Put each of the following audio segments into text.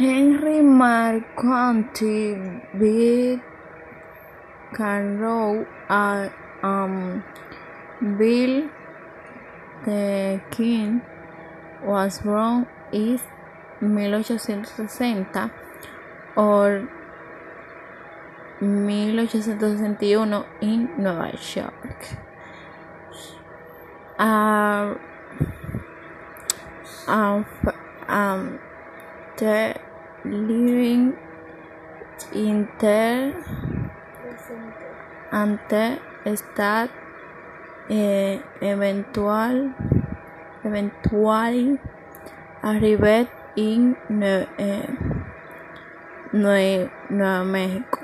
Henry McCarthy, Bill Carroll, and Bill the King was born in 1860 or 1861 in Nueva York. Uh, um, um, the living inter ante stat eh, eventual eventual arrived in Nue- eh, Nue- Nueva Mexico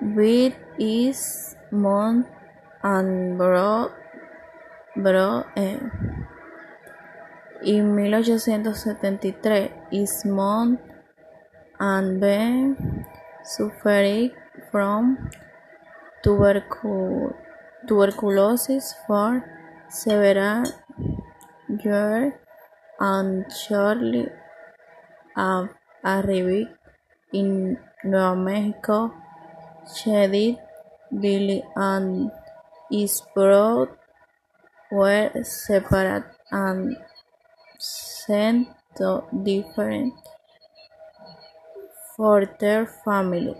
with his mom and bro, bro eh, en 1873 his mom and Ben suffered from tubercu- tuberculosis for several years and shortly arrived in Nueva Mexico she Billy and his brother were separate and sent to different for their family.